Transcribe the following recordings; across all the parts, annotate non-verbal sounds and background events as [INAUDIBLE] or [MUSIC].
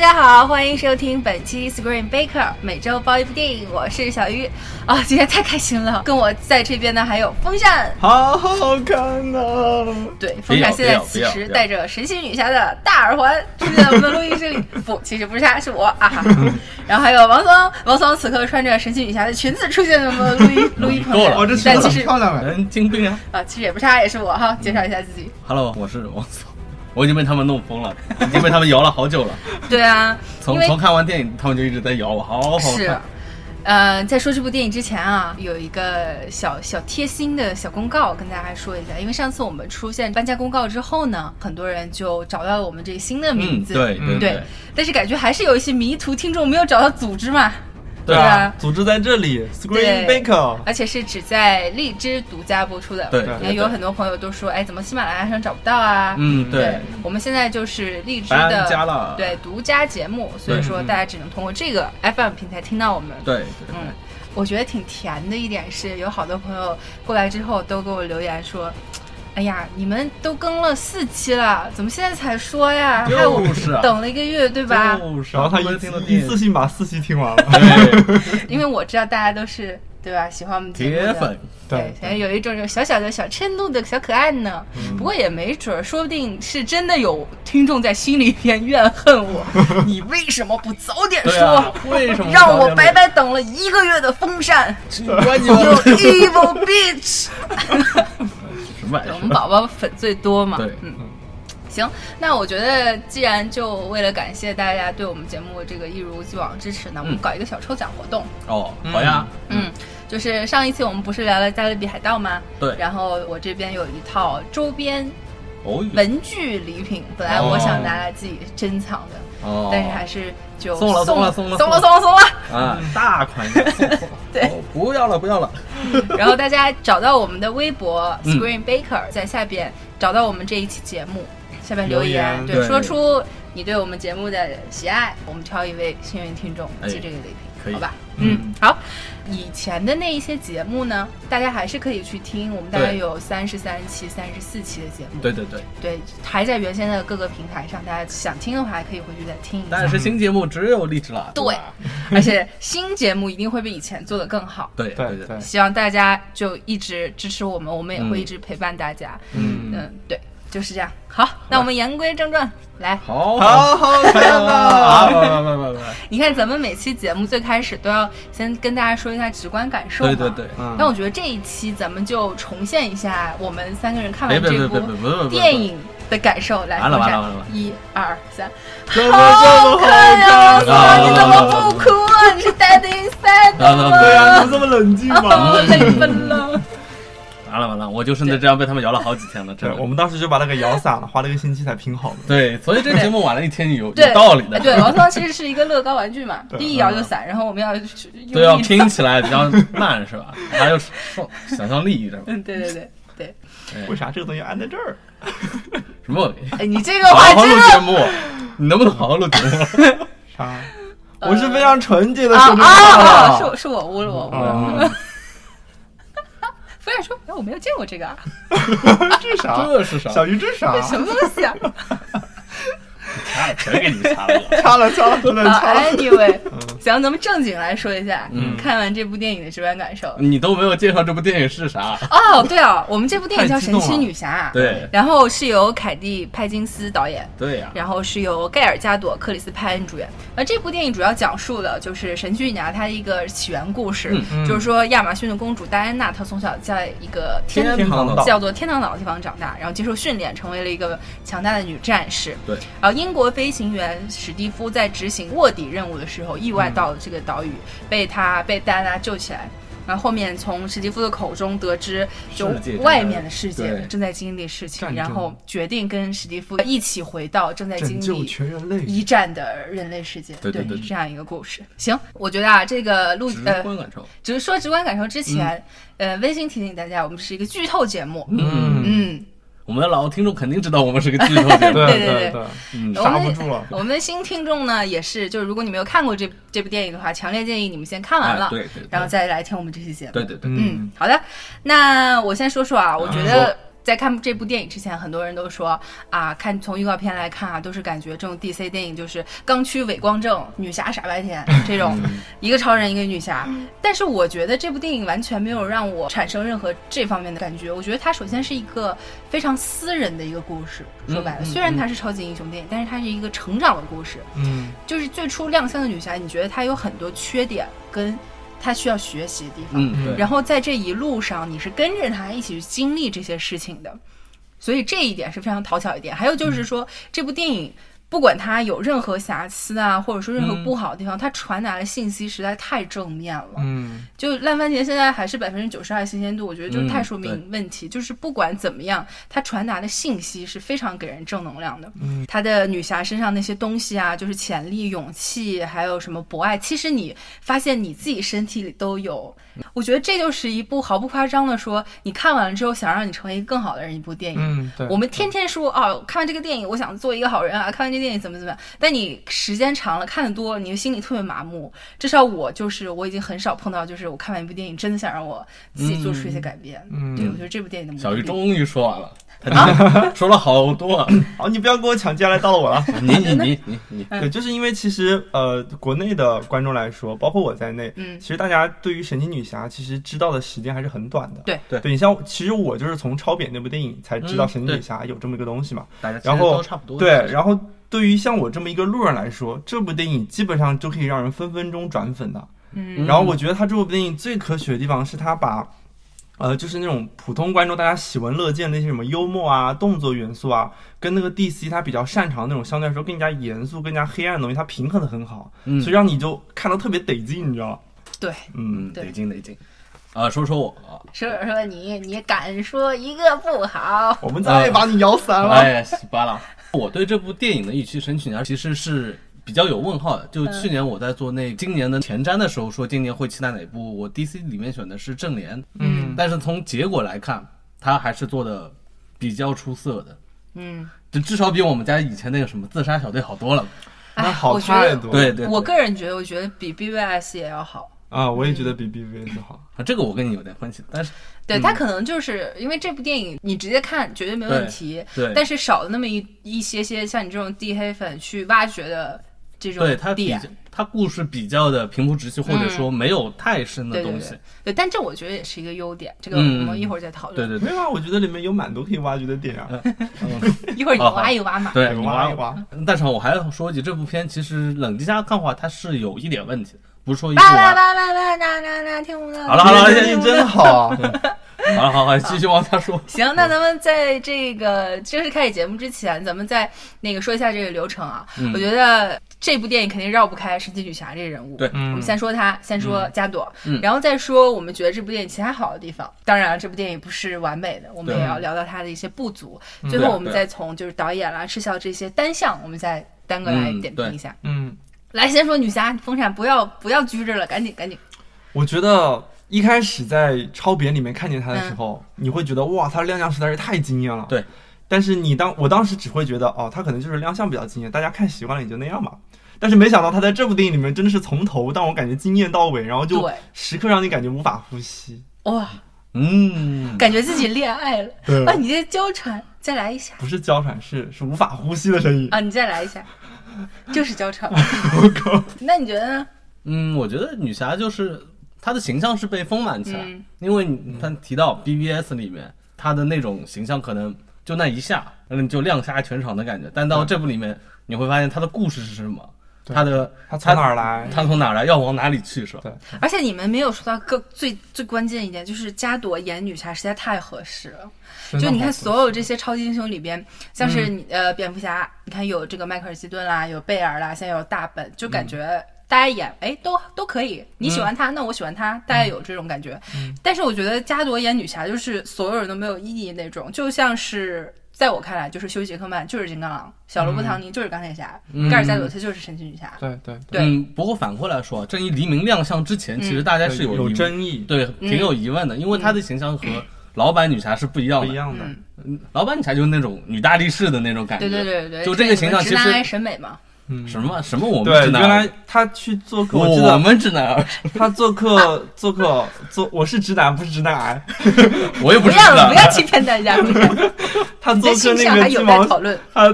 大家好，欢迎收听本期 Screen Baker，每周包一部电影，我是小鱼啊、今天太开心了，跟我在这边的还有风扇，好好看呐、对，风扇现在此时戴着神奇女侠的大耳环出现在我们的录音室里，不，[LAUGHS] 其实不是他，是我啊哈哈。然后还有王松，王松此刻穿着神奇女侠的裙子出现在我们的录音 [LAUGHS] 录音棚里了哦，这裙子很但其实漂亮哎。人精病啊啊，其实也不是她，也是我哈，介绍一下自己。！Hello，我是王总，我已经被他们弄疯了，[LAUGHS] 已经被他们摇了好久了。对啊，从从看完电影，他们就一直在摇我，好好是看。，呃，在说这部电影之前啊，有一个小小贴心的小公告跟大家说一下，因为上次我们出现搬家公告之后呢，很多人就找到了我们这个新的名嗯，字，对对对，但是感觉还是有一些迷途听众没有找到组织嘛，对对啊，组织在这里，Screen Baker。而且是只在荔枝独家播出的。对你看有很多朋友都说，哎，怎么喜马拉雅上找不到啊？嗯对对，我们现在就是荔枝的对独家节目，所以说大家只能通过这个 FM 平台听到我们。对嗯，我觉得挺甜的一点是，有好多朋友过来之后都给我留言说。哎呀，你们都更了四期了，怎么现在才说呀？害我等了一个月，对吧？就是然后他不一次一次性把四期听完了。[LAUGHS] 因为我知道大家都是对吧，喜欢我们节目的铁粉，对对，现在有一种有小小的小嗔怒的小可爱呢。嗯不过也没准儿，说不定是真的有听众在心里边怨恨我，[LAUGHS] 你为什么不早点说？啊，为什么让我白白等了一个月的风扇关你我 evil bitch！[LAUGHS] 什么玩意我们？宝宝粉最多嘛。对嗯。行，那我觉得既然就为了感谢大家对我们节目这个一如既往支持呢，我们嗯搞一个小抽奖活动。哦，好呀，嗯，就是上一期我们不是聊了《加勒比海盗》吗？对然后我这边有一套周边哦文具礼品，本来我想拿来自己珍藏的，哦，但是还是就送了送了送了送了送了。送了。啊，大款。送送送对。哦不要了不要了，[LAUGHS] 然后大家找到我们的微博嗯。Screen Baker，在下边找到我们这一期节目，下边留留言对，说出你对我们节目的喜爱，我们挑一位幸运听众哎寄这个礼品，好吧？嗯。嗯，好。以前的那一些节目呢，大家还是可以去听，我们大概有三十三期、三十四期的节目，对对对，对，还在原先的各个平台上，大家想听的话，还可以回去再听一下。但。是新节目只有荔枝了，对。吧？[LAUGHS] [LAUGHS] 而且新节目一定会比以前做的更好。对对对。对，希望大家就一直支持我们，我们也会嗯。一直陪伴大家。嗯，嗯，对，就是这样。好，那我们言归正传，来，好好好看啊，呐！不不不不不，你看咱们每期节目最开始都要先跟大家说一下直观感受嘛。对对对。嗯但我觉得这一期咱们就重现一下我们三个人看完别别这别别别别别部电影的感受。来，完了完了完了一二三，怎么这么好看啊你怎么不哭啊？你是 dead inside 吗？对啊，怎么这么冷静啊，嘛？我泪奔了。完了完了，我就剩这样被他们摇了好几天了，真对，我。们当时就把那个摇散了，花了一个星期才拼好的。对，所以这节目晚了一天有有道理的。哎对，王涛其实是一个乐高玩具嘛，第一摇就散，然后我们要用对，要拼起来比较慢是吧？还有双想象力是吧？嗯，对对对对。为啥这个东西安在这儿？什么？哎，你这个好话好录真的节目，你能不能好好录节目？啥？我是非常纯洁的啊说这啊啊！话的。是我是我污了我说：“哎，我没有见过这个啊，[LAUGHS] 这啥？这是啥？小鱼这啥这？什么东西啊？”掐了，全给你掐了。擦了掐了，真的啊掐了。，anyway，行，咱们正经来说一下嗯看完这部电影的直观感受。你都没有介绍这部电影是啥？哦，对哦，我们这部电影叫《神奇女侠》，对然后是由凯蒂·派金斯导演，对呀，然后是由盖尔加朵、克里斯派恩主演。那这部电影主要讲述的就是神奇女侠她的一个起源故事，就是说亚马逊的公主戴安娜，她从小在一个天天堂叫做天堂岛的地方长大，然后接受训练，成为了一个强大的女战士。对，然后英国飞行员史蒂夫在执行卧底任务的时候，意外到了这个岛屿，被他被戴安娜救起来。然后后面从史蒂夫的口中得知，就外面的世界正在经历事情，然后决定跟史蒂夫一起回到正在经历全人类。一战的人类世界。对对对是这样一个故事。行，我觉得啊，这个录直呃，观感受。只是说直观感受之前，呃，温馨提醒大家，我们是一个剧透节目。嗯，嗯，我们的老听众肯定知道我们是个剧透节目。对对对对对，嗯我们刹不住了。我们的新听众呢，也是，就是如果你没有看过这这部电影的话，强烈建议你们先看完了，哎对对对然后再来听我们这期节目。对对对，嗯，好的，那我先说说啊，我觉得在看这部电影之前，很多人都说啊，看从预告片来看啊，都是感觉这种 DC 电影就是刚驱伟光正，女侠傻白甜这种，一个超人一个女侠。但是我觉得这部电影完全没有让我产生任何这方面的感觉。我觉得它首先是一个非常私人的一个故事，说白了，虽然它是超级英雄电影，但是它是一个成长的故事。嗯就是最初亮相的女侠，你觉得她有很多缺点，跟她需要学习的地方。嗯，对。然后在这一路上，你是跟着他一起去经历这些事情的，所以这一点是非常讨巧一点。还有就是说，这部电影不管它有任何瑕疵啊，或者说任何不好的地方，它传达的信息实在太正面了。嗯就烂番茄现在还是百分之九十二新鲜度，我觉得就太说嗯明问题。就是不管怎么样，它传达的信息是非常给人正能量的。嗯，她的女侠身上那些东西啊，就是潜力、勇气，还有什么博爱，其实你发现你自己身体里都有。我觉得这就是一部毫不夸张的说，你看完了之后想让你成为一个更好的人一部电影。嗯，对，我们天天说哦，看完这个电影，我想做一个好人啊！看完这电影怎么怎么样？但你时间长了，看的多，你的心里特别麻木。至少我就是，我已经很少碰到，就是我看完一部电影，真的想让我自己做出一些改变。嗯对，我觉得这部电影的小鱼终于说完了，他今天说了好多。[COUGHS] 好，你不要跟我抢，接下来到了我了。[LAUGHS] 你你你你你，嗯对，就是因为其实呃，国内的观众来说，包括我在内，嗯其实大家对于神奇女侠其实知道的时间还是很短的。对对对你像，其实我就是从超扁那部电影才知道神奇女侠有这么一个东西嘛。大家其实然后都差不多。对，然后对于像我这么一个路人来说，这部电影基本上就可以让人分分钟转粉的。嗯然后我觉得他这部电影最可取的地方是他把，呃，就是那种普通观众大家喜闻乐见的那些什么幽默啊、动作元素啊，跟那个 DC 他比较擅长的那种相对来说更加严肃、更加黑暗的东西，它平衡的很好，嗯所以让你就看得特别得劲，你知道吗？对，嗯，得劲得劲。啊，说说我啊，说说你，你敢说一个不好？我们再把你摇散了。哎巴烂。我对这部电影的预期《申请啊》其实是比较有问号的。就去年我在做那今年的前瞻的时候，说今年会期待哪部，我 DC 里面选的是正联，嗯但是从结果来看，他还是做的比较出色的，嗯，就至少比我们家以前那个什么自杀小队好多了。哎，那好我觉得，太多了。对对，我个人觉得，我觉得比 BVS 也要好。啊，我也觉得比 BVS 好。啊这个我跟你有点分歧，但是对，嗯它可能就是因为这部电影你直接看绝对没问题，对，但是少了那么一一些些像你这种地黑粉去挖掘的这种对它比较，它故事比较的平铺直叙，或者说没有太深的对对东西。对，但这我觉得也是一个优点，这个我嗯们一会儿再讨论。对对对，没有啊，我觉得里面有蛮多可以挖掘的点啊，嗯 [LAUGHS] 一会儿你挖一挖嘛。对，你挖一挖。但是我还要说一句，这部片其实冷静下看的话，它是有一点问题的，不是说一部叭叭完。叭叭叭，那那那听不到。好了好了这电影真好啊。[LAUGHS] 好了好了，继续往下说。[LAUGHS] 行，那咱们在这个正式开始节目之前，咱们再那个说一下这个流程啊。嗯我觉得这部电影肯定绕不开神奇女侠这个人物。对我嗯们先说她，先说加朵，嗯然后再说我们觉得这部电影其他好的地方。当然了，这部电影不是完美的，我们也要聊到它的一些不足。最后我们再从就是导演啦、视效这些单项，我们再单个来点评一下。嗯，来，先说女侠风扇，不要不要拘着了，赶紧赶紧。我觉得一开始在超扁里面看见他的时候，你会觉得哇，他的亮相实在是太惊艳了。对。但是你当我当时只会觉得哦，他可能就是亮相比较惊艳，大家看习惯了也就那样吧。但是没想到他在这部电影里面真的是从头到我感觉惊艳到尾，然后就对，时刻让你感觉无法呼吸。哇，嗯，感觉自己恋爱了。啊，你这娇喘，再来一下不是娇喘，是是无法呼吸的声音。啊，你再来一下，就是娇喘。[LAUGHS] 我靠那你觉得呢？嗯，我觉得女侠就是她的形象是被丰满起来，嗯因为你她提到 BBS 里面她的那种形象可能就那一下，嗯，就亮瞎全场的感觉。但到这部里面，你会发现她的故事是什么，对她的他从哪儿来？他从哪儿来，要往哪里去，是吧？对，而且你们没有说到更最最关键一点，就是加朵演女侠实在太合适了。就你看所有这些超级英雄里边，像是你、呃蝙蝠侠，你看有这个迈克尔基顿啦，有贝尔啦，现在有大本，就感觉大家演哎都都可以，你喜欢他，那我喜欢他，大家有这种感觉。但是我觉得加朵演女侠就是所有人都没有意义那种，就像是。在我看来，就是休·杰克曼就是金刚狼，小罗伯·唐尼就是钢铁侠，嗯盖尔加朵特就是神奇女侠。对对对嗯，不过反过来说，正义黎明亮相之前，其实大家是有有争议，对，挺有疑问的，因为他的形象和老版女侠是不一样的。不一样的。嗯，嗯老版女侠就是那种女大力士的那种感觉。对对对对，就这个形象其实直男癌审美嘛。嗯，什么什么我们对，直男原来他去做客，我记得我们直男儿，他做客 [LAUGHS] 做客做，我是直男，不是直男癌。[LAUGHS] 我也不不要是直男不要欺骗大家，[LAUGHS] 他做客那个鸡毛待讨论。他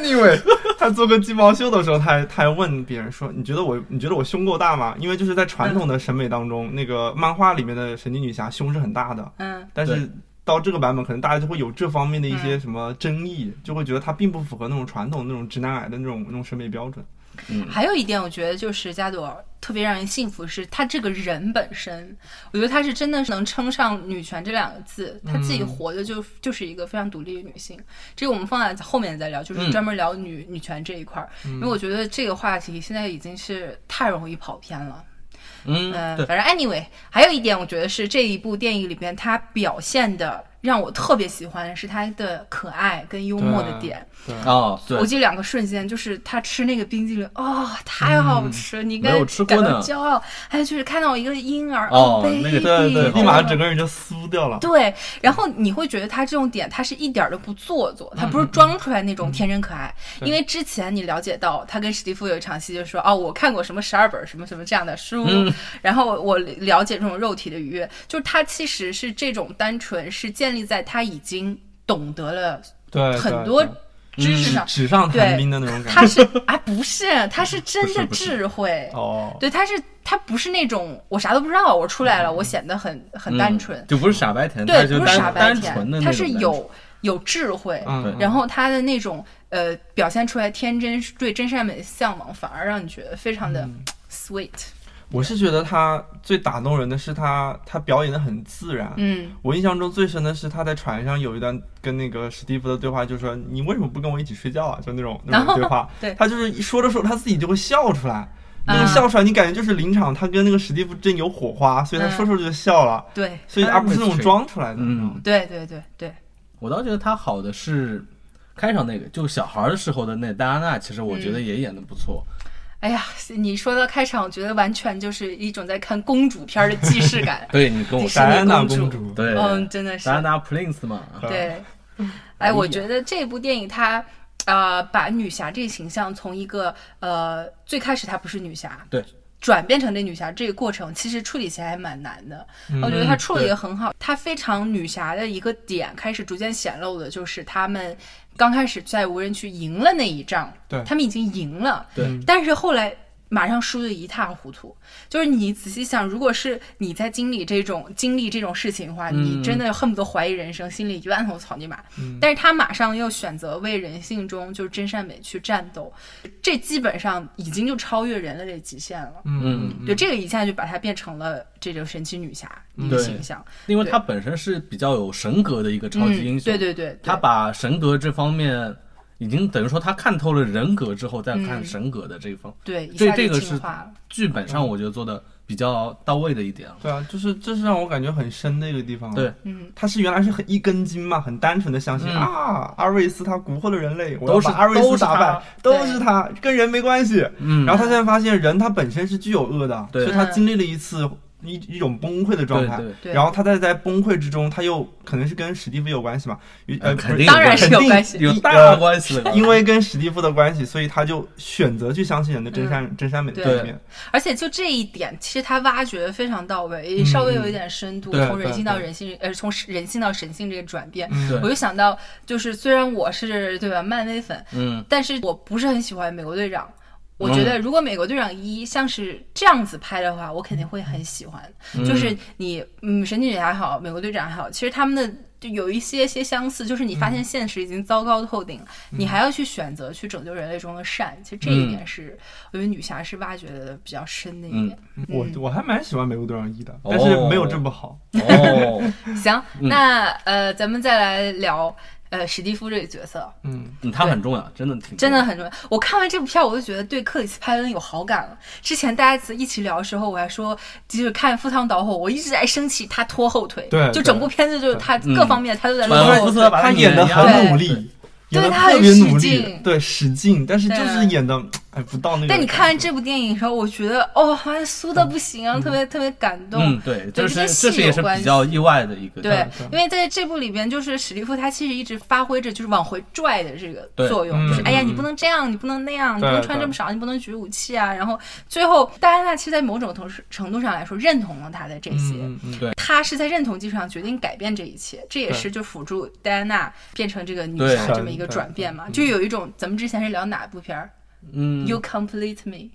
anyway，他做个鸡毛秀的时候，他还他还问别人说：“你觉得我你觉得我胸够大吗？”因为就是在传统的审美当中，那个漫画里面的神奇女侠胸是很大的，嗯，但是到这个版本，可能大家就会有这方面的一些什么争议，就会觉得它并不符合那种传统那种直男癌的那种那种审美标准。嗯，还有一点，我觉得就是加朵特别让人信服，是她这个人本身，我觉得她是真的是能称上女权这两个字，她自己活的就就是一个非常独立的女性。这个我们放在后面再聊，就是嗯专门聊女、女权这一块儿，因为我觉得这个话题现在已经是太容易跑偏了。嗯，反正 anyway，还有一点，我觉得是这一部电影里边它表现的让我特别喜欢，是他的可爱跟幽默的点。对，哦，对我，记得两个瞬间，就是他吃那个冰激凌，哦，太好吃了，你应该吃过感到呢骄傲。还有就是看到一个婴儿，哦 baby，那个对对，对立马整个人就酥掉了。对，然后你会觉得他这种点，他是一点儿都不做作，他不是装出来那种天真可爱。因为之前你了解到他跟史蒂夫有一场戏，就说哦，我看过什么十二本什么什么这样的书，嗯然后我了解这种肉体的愉悦，就是他其实是这种单纯是建立在他已经懂得了，很多知识上，对纸上谈兵的那种感他。是啊不是，他是真的智慧。哦，对，他是他不是那种我啥都不知道，我出来了，我显得很很单纯。嗯就不是傻白甜，对，不是傻白甜，他是有有智慧，嗯，然后他的那种呃表现出来天真对真善美的向往，反而让你觉得非常的嗯。sweet。我是觉得他最打动人的是他他表演的很自然。嗯我印象中最深的是他在船上有一段跟那个史蒂夫的对话，就是说你为什么不跟我一起睡觉啊？就那种那种 [LAUGHS] 对话。[LAUGHS] 对他就是一说着说着他自己就会笑出来，那啊个笑出来你感觉就是临场他跟那个史蒂夫真有火花，所以他嗯说说着就笑了，对所以而不是那种装出来的。嗯，对对对对，我倒觉得他好的是开场那个，就小孩儿的时候的那戴安娜，其实我觉嗯得也演的不错。哎呀，你说到开场，我觉得完全就是一种在看公主片的既视感。[LAUGHS] 对你跟我迪士尼戴安娜公主，对，嗯，真的是戴。安娜 Prince 嘛，对，[LAUGHS] 哎，我觉得这部电影它。呃，把女侠这个形象从一个呃最开始她不是女侠，对，转变成这女侠这个过程，其实处理起来还蛮难的。嗯。我觉得她处理对。的很好，她非常女侠的一个点开始逐渐显露的，就是他们刚开始在无人区赢了那一仗，对。他们已经赢了，对。嗯但是后来马上输得一塌糊涂。就是你仔细想，如果是你在经历这种经历这种事情的话，嗯你真的恨不得怀疑人生，心里一万头草泥马。嗯但是他马上又选择为人性中就是真善美去战斗，这基本上已经就超越人类的极限了。嗯，对，这个一下就把它变成了这种神奇女侠一个形象。因为他本身是比较有神格的一个超级英嗯，雄，对对对，对他把神格这方面已经等于说他看透了人格之后，再看嗯神格的这一方，对一这这个是。剧本上我觉得做的比较到位的一点。对啊，就是这是让我感觉很深的一个地方。啊对，嗯，他是原来是很一根筋嘛，很单纯的相信、嗯啊，阿瑞斯他蛊惑了人类，我要都是把阿瑞斯打败，都是他，跟人没关系。嗯，然后他现在发现人他本身是具有恶的，对所以他经历了一次一一种崩溃的状态。对对，对然后他在在崩溃之中，他又可能是跟史蒂夫有关系嘛？呃，肯定当然是有关系有大呃关系的。因为跟史蒂夫的关系，所以他就选择去相信人的真善、真善美的这一面。而且就这一点，其实他挖掘的非常到位，稍微有一点深度，对从人性到人性，呃，从人性到神性这个转变。嗯我就想到，就是虽然我是对吧漫威粉，嗯，但是我不是很喜欢美国队长。我觉得如果美国队长一像是这样子拍的话，我肯定会很喜欢。嗯就是你，嗯，神奇女侠还好，美国队长还好，其实他们的就有一些些相似，就是你发现现实已经糟糕透顶，你还要去选择去拯救人类中的善。其实这一点是，我觉得女侠是挖掘的比较深的一点。我嗯我还蛮喜欢美国队长一的，哦但是没有这么好。哦，[LAUGHS] 行，那呃，咱们再来聊呃史蒂夫这个角色。嗯，嗯他很重要，真的挺真的很重要。我看完这部片，我就觉得对克里斯派恩有好感了。之前大家一起聊的时候，我还说，就是看《赴汤蹈火》，我一直在生气他拖后腿。对就整部片子就是他嗯各方面他都在反而拖后腿。福斯把他演的的很努力，演的对他很特别努力使劲，对使劲，但是就是演的，还不到那个。但你看完这部电影的时候，我觉得哦，好像酥的不行啊，特别特别感动。嗯，对，对这是这是也是比较意外的一个。对对，因为在这部里边，就是史蒂夫他其实一直发挥着就是往回拽的这个作用，嗯就是哎呀，嗯你不能这样，你不能那样，你不能穿这么少，你不能举武器啊。然后最后，戴安娜其实，在某种同时程度上来说，认同了他的这些。对他是在认同基础上决定改变这一切，这也是就辅助戴安娜变成这个女侠这么一个转变嘛。对就有一种，咱们之前是聊哪部片儿、嗯 y o u Complete Me，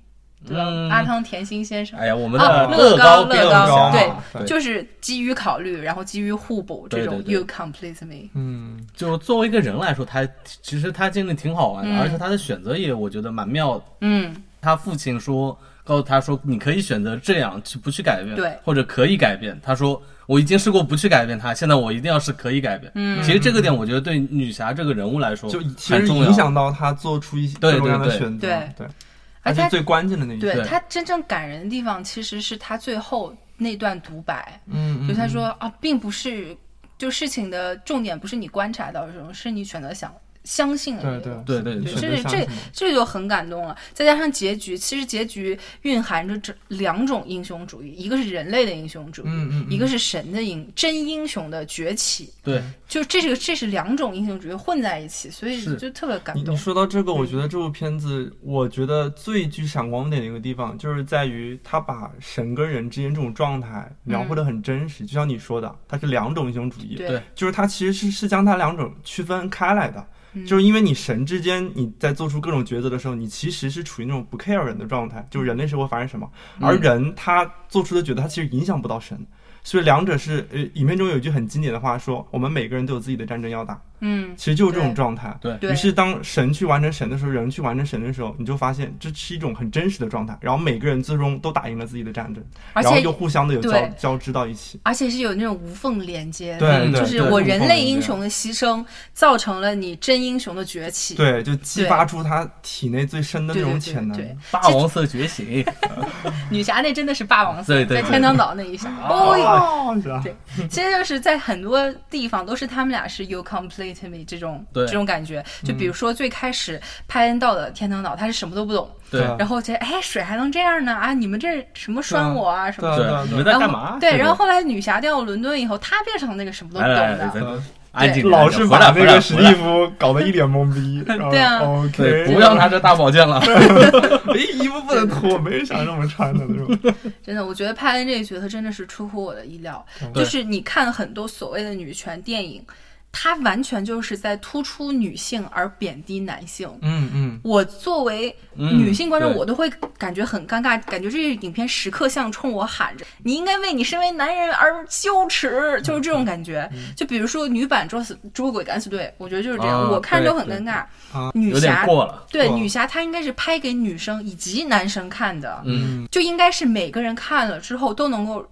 对吧？嗯阿汤甜心先生。哎呀，我们啊的乐高变乐高侠对对就是基于考虑，然后基于互补这种对对对 “you complete me”。嗯，就作为一个人来说，他其实他经历挺好玩的，嗯而且他的选择也我觉得蛮妙的。嗯，他父亲说，告诉他说，你可以选择这样去不去改变，对。或者可以改变。他说，我已经试过不去改变他，现在我一定要是可以改变。嗯。其实这个点，我觉得对女侠这个人物来说，就其实影响到他做出一些对各种各样的对。对选择，对。对，而且最关键的那一句，对对。他真正感人的地方，其实是他最后那段独白，嗯，嗯就他说啊，并不是，就事情的重点不是你观察到什么，是你选择想相信了对对对对这这这就很感动了。再加上结局，其实结局蕴含着这两种英雄主义，一个是人类的英雄主义，嗯嗯嗯一个是神的英真英雄的崛起。对就这是这是两种英雄主义混在一起，所以就特别感动你你。说到这个，我嗯觉得这部片子，我觉得最具闪光点的一个地方，就是在于他把神跟人之间这种状态描绘的很真实。就像你说的，它是两种英雄主义，对对就是它其实是是将它两种区分开来的。嗯。就是因为你神之间你在做出各种抉择的时候，你其实是处于那种不 care 人的状态，就是人类社会发生什么，嗯。而人他做出的抉择，他其实影响不到神。所以两者是呃，影片中有一句很经典的话说，我们每个人都有自己的战争要打，嗯，其实就是这种状态。对对于是当神去完成神的时候，人去完成神的时候，你就发现这是一种很真实的状态。然后每个人最终都打赢了自己的战争，而且然后又互相的有交交织到一起。而且是有那种无缝连接，对对就是我人类英雄的牺牲，造成了你真英雄的崛起。对，就激发出他体内最深的那种潜能。对，霸王色觉醒，[LAUGHS] 女侠那真的是霸王色，在天堂岛那一下，哦哟。哦，是吧？对其实就是在很多地方都是他们俩是 you complete me 这种对这种感觉。就比如说最开始派恩到的天堂岛，他是什么都不懂，对对然后觉得哎水还能这样呢啊，你们这什么拴我啊什么的。你们在然后干嘛？对，然后后来女侠掉伦敦以后，她变成那个什么都不来懂来来，的。咱安静，老是回把那来回来回来个史蒂夫搞得一脸懵逼。[LAUGHS] 对啊 OK，对，不要拿着大宝剑了。[LAUGHS] 哎，衣服不能脱，没人想这么穿的那种。[LAUGHS] 真的，我觉得派恩这个角色真的是出乎我的意料。就是你看很多所谓的女权电影，它完全就是在突出女性而贬低男性。嗯嗯，我作为嗯女性观众，对我都会感觉很尴尬，感觉这个影片时刻像冲我喊着：“你应该为你身为男人而羞耻。”就是这种感觉。就比如说女版《捉死捉鬼敢死队》，我觉得就是这样，啊我看着都很尴尬。啊女侠对女侠，她应该是拍给女生以及男生看的，嗯，就应该是每个人看了之后都能够受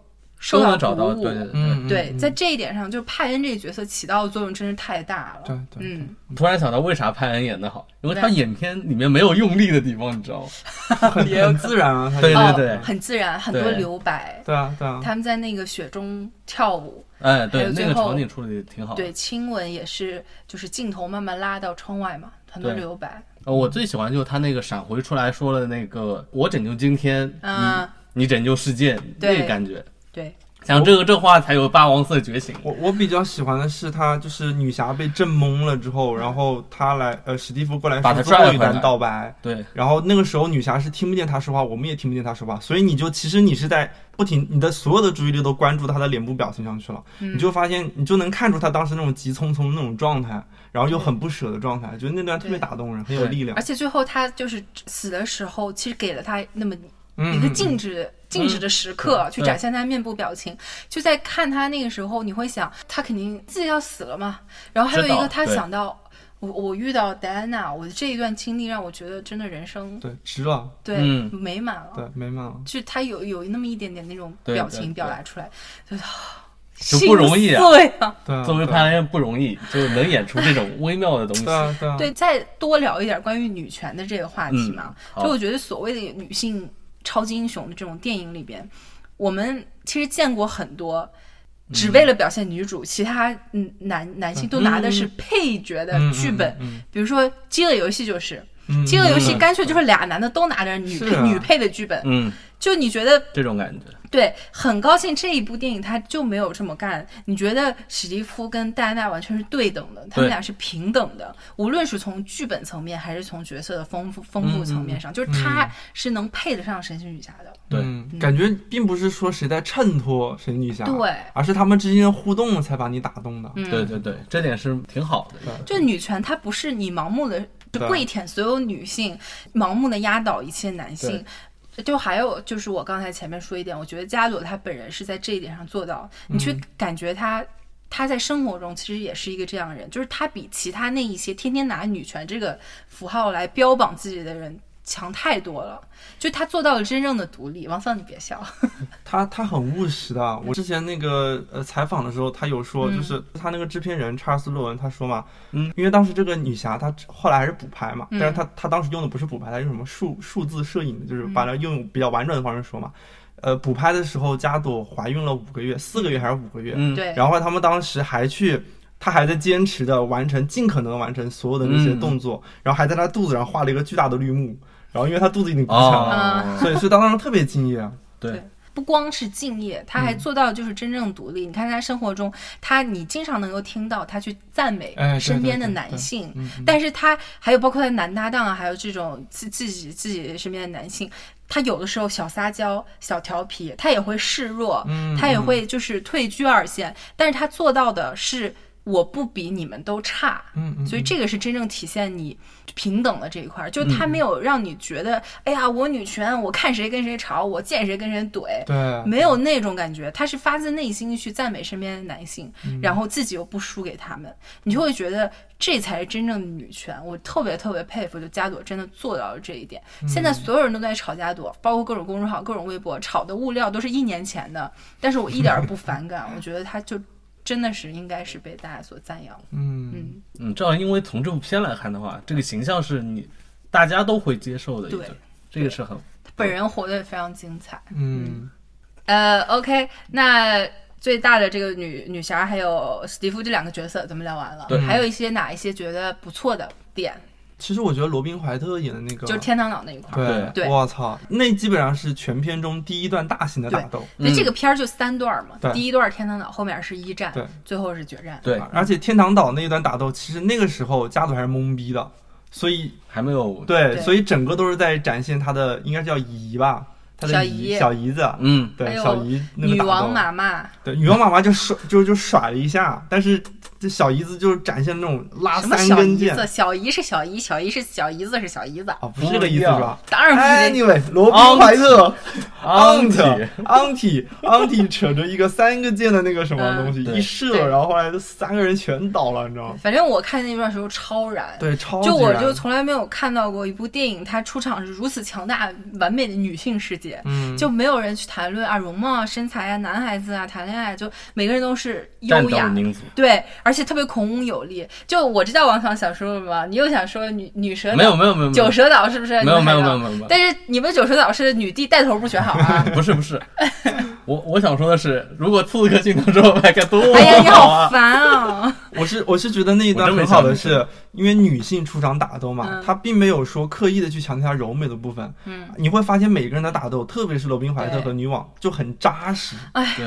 都能找到，鼓舞。对对对。嗯，对，嗯在这一点上，就派恩这个角色起到的作用真是太大了。对对，嗯，突然想到为啥派恩演的好，因为他对演片里面没有用力的地方，你知道吗？[LAUGHS] 很很自然啊。他对就哦对很自然，很多留白。对啊对啊，他们在那个雪中跳舞，哎，对，那个场景处理的挺好。对，亲吻也是，就是镜头慢慢拉到窗外嘛，很多留白。呃，我最喜欢就是他那个闪回出来说了那个“我拯救今天，嗯，你你拯救世界”对那个感觉，对，讲这个这话才有霸王色觉醒。我我比较喜欢的是他，就是女侠被震懵了之后，然后他来呃史蒂夫过来把最后一段拽回来。道白，对。然后那个时候女侠是听不见他说话，我们也听不见他说话，所以你就其实你是在不停，你的所有的注意力都关注他的脸部表情上去了，嗯。你就发现你就能看出他当时那种急匆匆的那种状态，然后又很不舍的状态，觉得那段特别打动人，很有力量。而。且最后他就是死的时候，其实给了他那么嗯一个静止、静止的时刻，去展现他面部表情。就在看他那个时候，你会想，他肯定自己要死了嘛。然后还有一个，他想到我，我遇到戴安娜，我的这一段经历让我觉得真的人生对，值了，对、嗯美满了。对，美满了。就他有有那么一点点那种表情表达出来，就是就不容易啊！[LAUGHS] 对啊，作为对派恩不容易，就能演出这种微妙的东西对。啊，对啊，对，再多聊一点关于女权的这个话题嘛。嗯就我觉得所谓的女性超级英雄的这种电影里边，我们其实见过很多。只为了表现女主，其他嗯男男性都拿的是配角的嗯剧本，嗯嗯比如说《饥饿游戏》就是，嗯饥饿游戏嗯干脆就是俩男的都拿着女配、啊女配的剧本，嗯，就你觉得这种感觉。对，很高兴这一部电影它就没有这么干。你觉得史蒂夫跟戴安娜完全是对等的，他们俩是平等的，无论是从剧本层面还是从角色的丰富丰富层面上，就是他是能配得上神奇女侠的。对嗯，感觉并不是说谁在衬托神奇女侠，对而是他们之间的互动才把你打动的。嗯，对对对，这点是挺好的。就女权，它不是你盲目的就跪舔所有女性，盲目的压倒一切男性。就还有就是我刚才前面说一点，我觉得加朵他本人是在这一点上做到，你去感觉他。他在生活中其实也是一个这样的人，就是他比其他那一些天天拿女权这个符号来标榜自己的人强太多了。就他做到了真正的独立。王桑，你别笑。[LAUGHS] 他他很务实的。我之前那个呃采访的时候，他有说，就是他那个制片人查尔斯·洛文他说嘛，嗯，因为当时这个女侠她后来还是补拍嘛，嗯但是她她当时用的不是补拍，她用什么数数字摄影，就是把它用比较婉转的方式说嘛。呃，补拍的时候，加朵怀孕了五个月，四个月还是五个月？嗯，对，然后他们当时还去，他还在坚持的完成，尽可能完成所有的那些嗯动作，然后还在他肚子上画了一个巨大的绿幕，然后因为他肚子已经鼓起来了，哦，所以所以当时特别敬业。对，不光是敬业，他嗯还做到就是真正独立。你看他生活中，他你经常能够听到他去赞美身边的对对男性，嗯，但是他还有包括他男搭档啊，还有这种自自己自己身边的男性，他有的时候小撒娇、小调皮，他也会示弱，嗯他也会就是退居二线，但是他做到的是我不比你们都差，嗯嗯，所以这个是真正体现你平等的这一块儿，就他没有让你觉得，哎呀，我女权，我看谁跟谁吵，我见谁跟谁怼，对，没有那种感觉，他是发自内心去赞美身边的男性，嗯然后自己又不输给他们，你就会觉得这才是真正的女权。我特别特别佩服，就加朵真的做到了这一点。嗯现在所有人都在炒加朵，包括各种公众号、各种微博，炒的物料都是一年前的，但是我一点儿不反感，[LAUGHS] 我觉得他就真的是应该是被大家所赞扬。嗯。嗯，嗯，这样因为从这部片来看的话，这个形象是你大家都会接受的一对。个，这个是很本人活得也非常精彩。嗯。呃，OK，那最大的这个女女侠还有史蒂夫这两个角色咱们聊完了，对。还有一些哪一些觉得不错的点，其实我觉得罗宾怀特演的那个就是天堂岛那一块儿。对，对我操，那基本上是全片中第一段大型的打斗。对，嗯这个片儿就三段嘛，对第一段天堂岛，后面是一战对，最后是决战。对，而且天堂岛那一段打斗，其实那个时候家族还是懵逼的，所以还没有对，所以整个都是在展现他的应该叫姨吧，他的小姨姨小姨子，嗯，对还有小姨那个打斗女王妈妈，对女王妈妈就甩就就甩了一下，但是这小姨子就是展现那种拉三根箭小姨子？小姨是小姨，小姨是小姨子是小姨子，啊，不是这个意思是吧？当然不哎是。，anyway，罗宾怀特 Auntie auntie auntie 扯着一个三个箭的那个什么东西嗯一射，然后后来这三个人全倒了，你知道吗？反正我看那段时候超燃，对，超级就我就从来没有看到过一部电影，它出场是如此强大、完美的女性世界，嗯，就没有人去谈论啊容貌啊、身材啊、男孩子啊、谈恋爱，就每个人都是优雅。对，而且特别孔武有力。就我知道王强想说什么，你又想说女女蛇岛没有没有没有九蛇岛是不是？没有没有没有没有，但是你们九蛇岛是女帝带头不学好啊！不 [LAUGHS] 是不是，[LAUGHS] 我我想说的是，如果刺客镜头之后拍该多哎呀，你好！烦啊！[LAUGHS] 我是我是觉得那一段很好的是，因为女性出场打斗嘛嗯，她并没有说刻意的去强调她柔美的部分。嗯，你会发现每个人的打斗，特别是罗宾怀特和女网就很扎实。哎，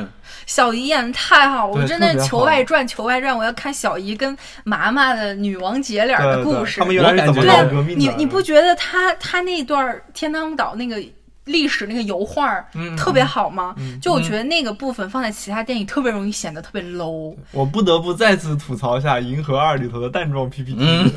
小姨演的太好，我真的求外传，求外传，我要看小姨跟麻麻的女王姐俩的对对，故事。他们原来是怎么革命的？你不觉得她她那段天堂岛那个历史那个油画儿嗯特别好吗？嗯就我觉得那个部分放在其他电影特别容易显得特别 low，[LAUGHS] 我不得不再次吐槽一下《银河二》里头的淡妆 PPT。嗯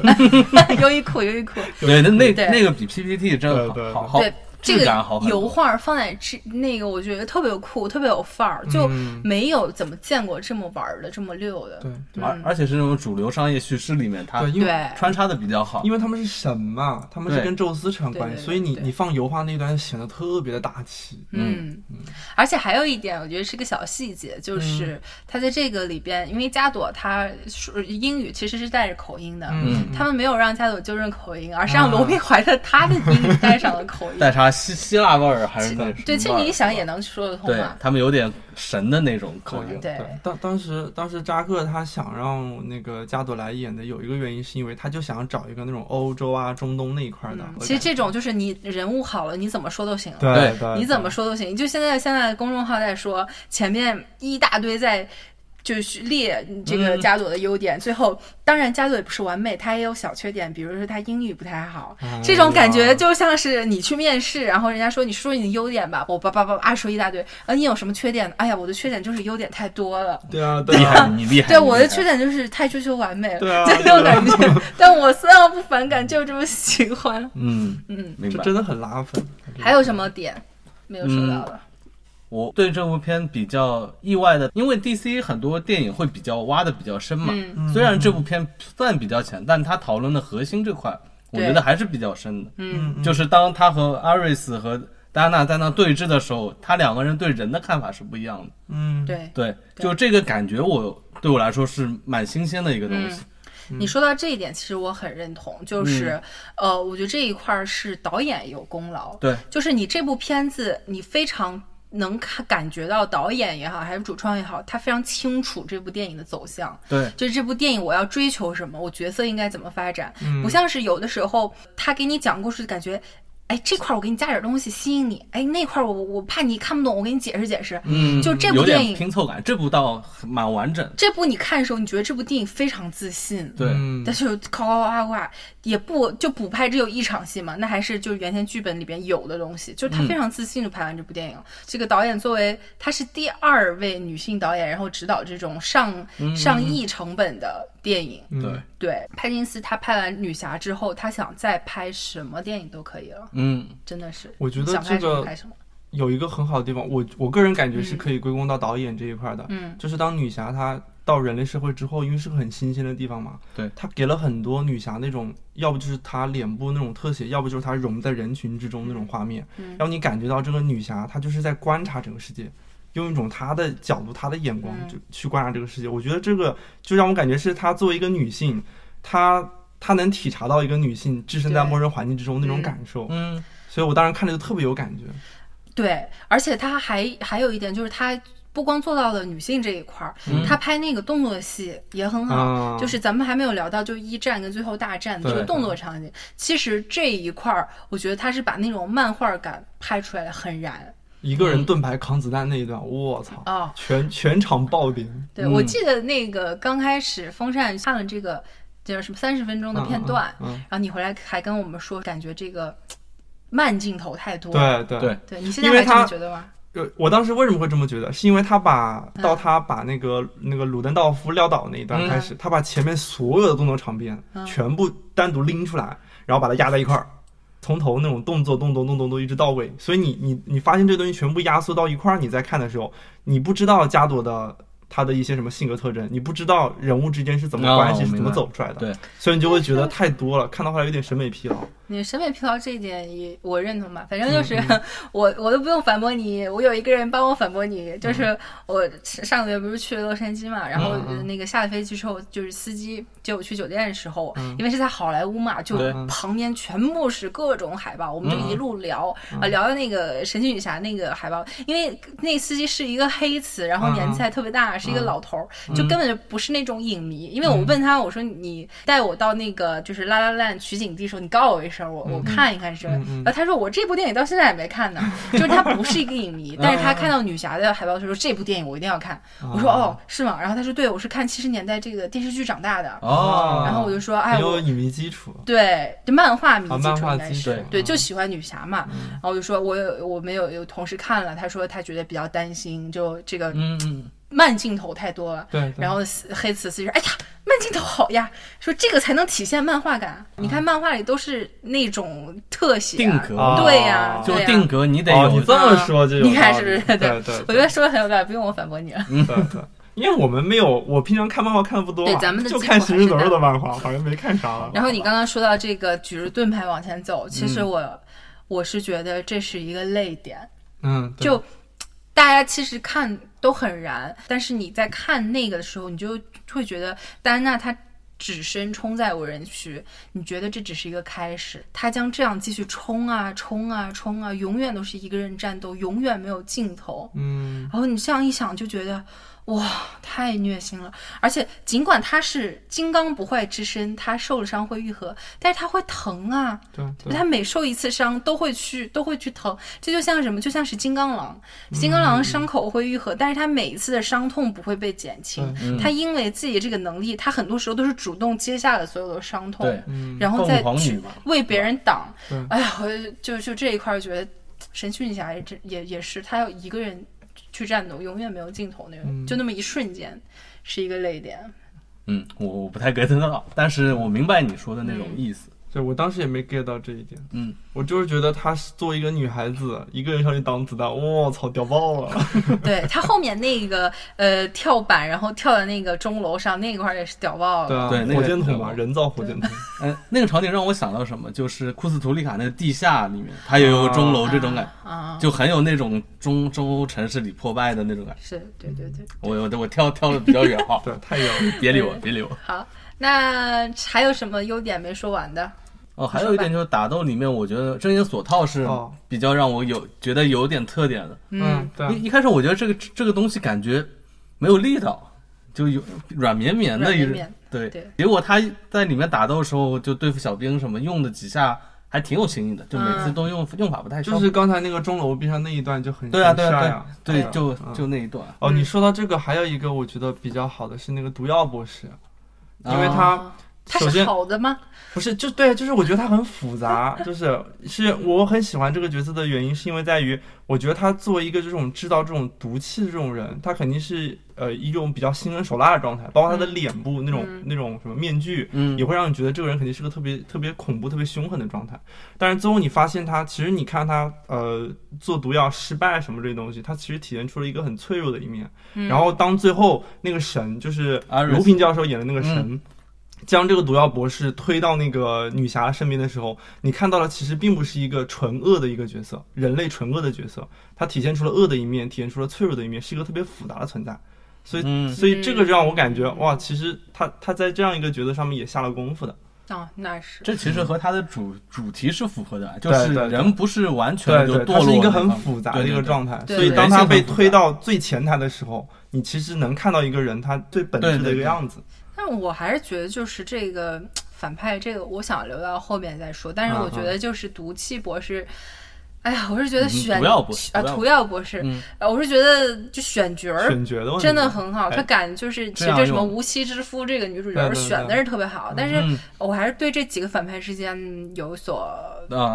优衣库优衣库。[LAUGHS] 对，那那那个比 PPT 真对对好好好，对这个油画儿放在这那个，我觉得特别酷，特别有范儿，就嗯。没有怎么见过这么玩儿的，这么溜的。对对而而且是那种主流商业叙事里面，它对，穿插的比较好。因为他们是神嘛，他们是跟宙斯扯上关系，所以你你放油画那段显得特别的大气。嗯，而且还有一点，我觉得是个小细节，就是他在这个里边，因为加朵他说英语其实是带着口音的，嗯，他们没有让加朵纠正口音，而是让罗宾怀特他的英语带上了口音。[LAUGHS] 带啥希希腊味儿还是那什么对，其实你想也能说得通对嘛。他们有点神的那种口音。对，当当时当时扎克他想让那个加朵来演的有一个原因，是因为他就想找一个那种欧洲啊、中东那一块的。其实这种就是你人物好了，你怎么说都行。对对，你怎么说都行。就现在现在公众号在说前面一大堆在。就是列这个加朵的优点，最后当然加朵也不是完美，他也有小缺点，比如说他英语不太好，这种感觉就像是你去面试，然后人家说你说你的优点吧，我叭叭叭叭说一大堆，啊你有什么缺点？哎呀我的缺点就是优点太多了。对啊，厉害你厉害。对我的缺点就是太追求完美了，对啊，就这种感觉。[LAUGHS] 但我丝毫不反感，就这么喜欢。嗯嗯，这真的很拉分。还有什么点没有说到的？我对这部片比较意外的，因为 DC 很多电影会比较挖的比较深嘛。虽然这部片算比较浅，但他讨论的核心这块，我觉得还是比较深的。嗯，就是当他和阿瑞斯和戴安娜在那对峙的时候，他两个人对人的看法是不一样的。嗯，对对，就这个感觉，我对我来说是蛮新鲜的一个东西。你说到这一点，其实我很认同，就是呃，我觉得这一块是导演有功劳。对，就是你这部片子，你非常。能看感觉到导演也好，还是主创也好，他非常清楚这部电影的走向。对，就是这部电影我要追求什么，我角色应该怎么发展，不像是有的时候他给你讲故事，感觉。哎，这块我给你加点东西吸引你。哎，那块我我怕你看不懂，我给你解释解释。嗯，就这部电影拼凑感，这部倒蛮完整。这部你看的时候，你觉得这部电影非常自信。对，但是夸夸夸夸也不就补拍只有一场戏嘛，那还是就是原先剧本里边有的东西，就是他非常自信就拍完这部电影。这个导演作为他是第二位女性导演，然后指导这种上上亿成本的电影。对对，帕金斯他拍完女侠之后，他想再拍什么电影都可以了。嗯，真的是，我觉得这个有一个很好的地方，我我个人感觉是可以归功到导演这一块的。嗯，就是当女侠她到人类社会之后，因为是个很新鲜的地方嘛，对，她给了很多女侠那种，要不就是她脸部那种特写，要不就是她融在人群之中那种画面，让你感觉到这个女侠她就是在观察整个世界，用一种她的角度、她的眼光就去观察这个世界。我觉得这个就让我感觉是她作为一个女性，她。他能体察到一个女性置身在陌生环境之中那种感受，嗯，所以我当时看着就特别有感觉。对，而且他还还有一点就是，他不光做到了女性这一块儿，他拍那个动作戏也很好。就是咱们还没有聊到，就一战跟最后大战这个动作场景，其实这一块儿，我觉得他是把那种漫画感拍出来的很燃。一个人盾牌扛子弹那一段，我操！啊，全全场爆点。对，我记得那个刚开始风扇看了这个。就是什么三十分钟的片段，然后你回来还跟我们说，感觉这个慢镜头太多。对对对，对你现在还这么觉得吗？呃，我当时为什么会这么觉得？是因为他把到他把那个那个鲁登道夫撂倒那一段开始，他把前面所有的动作场面全部单独拎出来，然后把它压在一块儿，从头那种动作动作动作都一直到尾。所以你你你发现这东西全部压缩到一块儿，你在看的时候，你不知道加朵的。他的一些什么性格特征，你不知道人物之间是怎么关系，是怎么走出来的，对，所以你就会觉得太多了，看到后来有点审美疲劳。你审美疲劳这一点也我认同吧，反正就是 [LAUGHS] 我我都不用反驳你，我有一个人帮我反驳你，就是我上个月不是去了洛杉矶嘛，然后那个下了飞机之后，就是司机接我去酒店的时候，因为是在好莱坞嘛，就旁边全部是各种海报，我们就一路聊啊聊到那个神奇女侠那个海报，因为那司机是一个黑子，然后年纪还特别大，是一个老头儿，就根本就不是那种影迷，因为我问他我说你带我到那个就是拉拉烂取景地的时候，你告诉我一声。我我看一看是，然后他说我这部电影到现在也没看呢，[LAUGHS] 就是他不是一个影迷，但是他看到女侠的海报，他说这部电影我一定要看。我说哦是吗？然后他说对，我是看七十年代这个电视剧长大的。哦，然后我就说哎，有影迷基础。对，就漫画迷基础应该是对，就喜欢女侠嘛。然后我就说我有我们有有同事看了，他说他觉得比较担心，就这个。慢镜头太多了，对。然后黑瓷司就说：“哎呀，慢镜头好呀，说这个才能体现漫画感。你看漫画里都是那种特写定格，对呀，就定格你得有。你这么说就你看是不是？对对，我觉得说的很有道理，不用我反驳你了。对对，因为我们没有，我平常看漫画看的不多，对咱们的就看行尸走肉的漫画，好像没看啥了。然后你刚刚说到这个举着盾牌往前走，其实我我是觉得这是一个泪点，嗯，就。大家其实看都很燃，但是你在看那个的时候，你就会觉得戴安娜她只身冲在无人区，你觉得这只是一个开始？她将这样继续冲啊冲啊冲啊，永远都是一个人战斗，永远没有尽头。嗯，然后你这样一想，就觉得。哇，太虐心了！而且尽管他是金刚不坏之身，他受了伤会愈合，但是他会疼啊。对，他每受一次伤都会去都会去疼，这就像什么？就像是金刚狼，金刚狼伤口会愈合，但是他每一次的伤痛不会被减轻。他因为自己这个能力，他很多时候都是主动接下了所有的伤痛，然后再去为别人挡。哎呀，我就就这一块觉得神奇女侠也也也是，他要一个人。去战斗永远没有尽头那种，就那么一瞬间，是一个泪点。嗯，我我不太 get 到，但是我明白你说的那种意思。对，我当时也没 get 到这一点。嗯，我就是觉得她是作为一个女孩子，一个人上去挡子弹，我操，屌爆了！[LAUGHS] 对她后面那个呃跳板，然后跳在那个钟楼上那一块也是屌爆了。对啊，对，火箭筒嘛，人造火箭筒。嗯，那个场景让我想到什么？就是库斯图里卡那个地下里面，它也有个钟楼这种感，就很有那种中中欧城市里破败的那种感。是对对对。我我我跳跳的比较远哈。[LAUGHS] 对，太远了，别理我，别理我。好。那还有什么优点没说完的？哦，还有一点就是打斗里面，我觉得真眼锁套是比较让我有觉得有点特点的。嗯，对。一一开始我觉得这个这个东西感觉没有力道，就有软绵绵的，一对。结果他在里面打斗的时候，就对付小兵什么用的几下还挺有新意的，就每次都用用法不太。就是刚才那个钟楼边上那一段就很对啊对啊对，就就那一段。哦，你说到这个，还有一个我觉得比较好的是那个毒药博士。因为他，他是好的吗？不是，就对，就是我觉得他很复杂，[LAUGHS] 就是是我很喜欢这个角色的原因，是因为在于我觉得他作为一个这种制造这种毒气的这种人，他肯定是呃一种比较心狠手辣的状态，包括他的脸部那种那种什么面具，嗯，也会让你觉得这个人肯定是个特别特别恐怖、特别凶狠的状态。但是最后你发现他，其实你看他呃做毒药失败什么这些东西，他其实体现出了一个很脆弱的一面。然后当最后那个神就是卢平教授演的那个神。将这个毒药博士推到那个女侠身边的时候，你看到了其实并不是一个纯恶的一个角色，人类纯恶的角色，它体现出了恶的一面，体现出了脆弱的一面，是一个特别复杂的存在。所以，所以这个让我感觉哇，其实他他在这样一个角色上面也下了功夫的。哦，那是。这其实和他的主主题是符合的，就是人不是完全就堕落，是一个很复杂的一个状态。所以当他被推到最前台的时候，你其实能看到一个人他最本质的一个样子。但我还是觉得，就是这个反派，这个我想留到后面再说。但是我觉得，就是毒气博士。哎呀，我是觉得选啊，涂药博士，呃，我是觉得就选角儿，选角的真的很好。他敢就是其实这什么无妻之夫这个女主角选的是特别好，但是我还是对这几个反派之间有所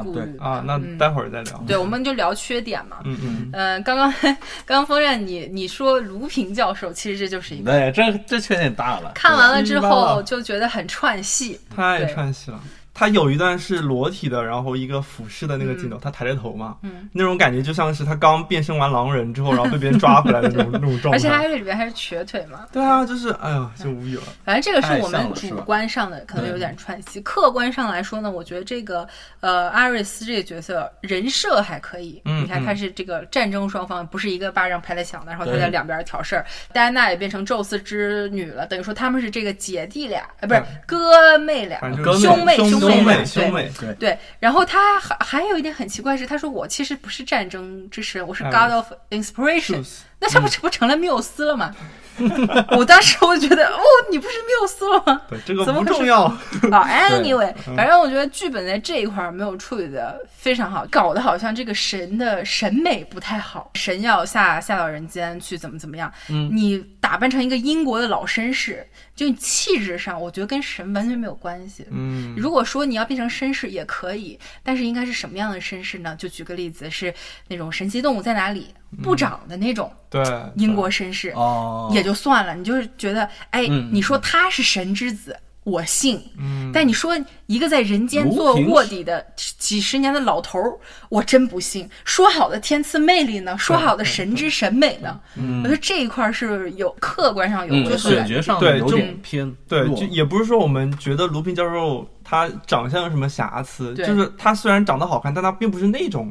顾虑啊。那待会儿再聊。对，我们就聊缺点嘛。嗯嗯。嗯，刚刚刚刚风刃，你你说卢平教授，其实这就是一个，对，这这缺点大了。看完了之后就觉得很串戏，太串戏了。他有一段是裸体的，然后一个俯视的那个镜头，他抬着头嘛，那种感觉就像是他刚变身完狼人之后，然后被别人抓回来的那种 [LAUGHS] 那种状态。而且他这里边还是瘸腿嘛。对啊，就是哎呀，就无语了。反正这个是我们主观上的，可能有点串戏。客观上来说呢，我觉得这个呃阿瑞斯这个角色人设还可以。你看他是这个战争双方不是一个巴掌拍得响的，然后他在两边挑事儿。戴安娜也变成宙斯之女了，等于说他们是这个姐弟俩，哎，不是哥妹俩，兄妹兄。兄妹，兄妹，对对。然后他还还有一点很奇怪是，他说我其实不是战争之神，我是 God of Inspiration。那这不这不成了缪斯了吗？[LAUGHS] 我当时我觉得，哦，你不是缪斯了吗？[LAUGHS] 对，这个不重要。[LAUGHS] 啊，Anyway，反正我觉得剧本在这一块没有处理的非常好，搞得好像这个神的审美不太好，神要下下到人间去怎么怎么样。嗯，你打扮成一个英国的老绅士，就气质上，我觉得跟神完全没有关系。嗯，如果说你要变成绅士也可以，但是应该是什么样的绅士呢？就举个例子，是那种神奇动物在哪里？部长的那种，对英国绅士，哦，也就算了。你就是觉得，哎，你说他是神之子，我信。嗯，但你说一个在人间做卧底的几十年的老头儿，我真不信。说好的天赐魅力呢？说好的神之审美呢？我觉得这一块是有客观上有就是感觉上对有点偏。对，就也不是说我们觉得卢平教授他长相有什么瑕疵，就是他虽然长得好看，但他并不是那种。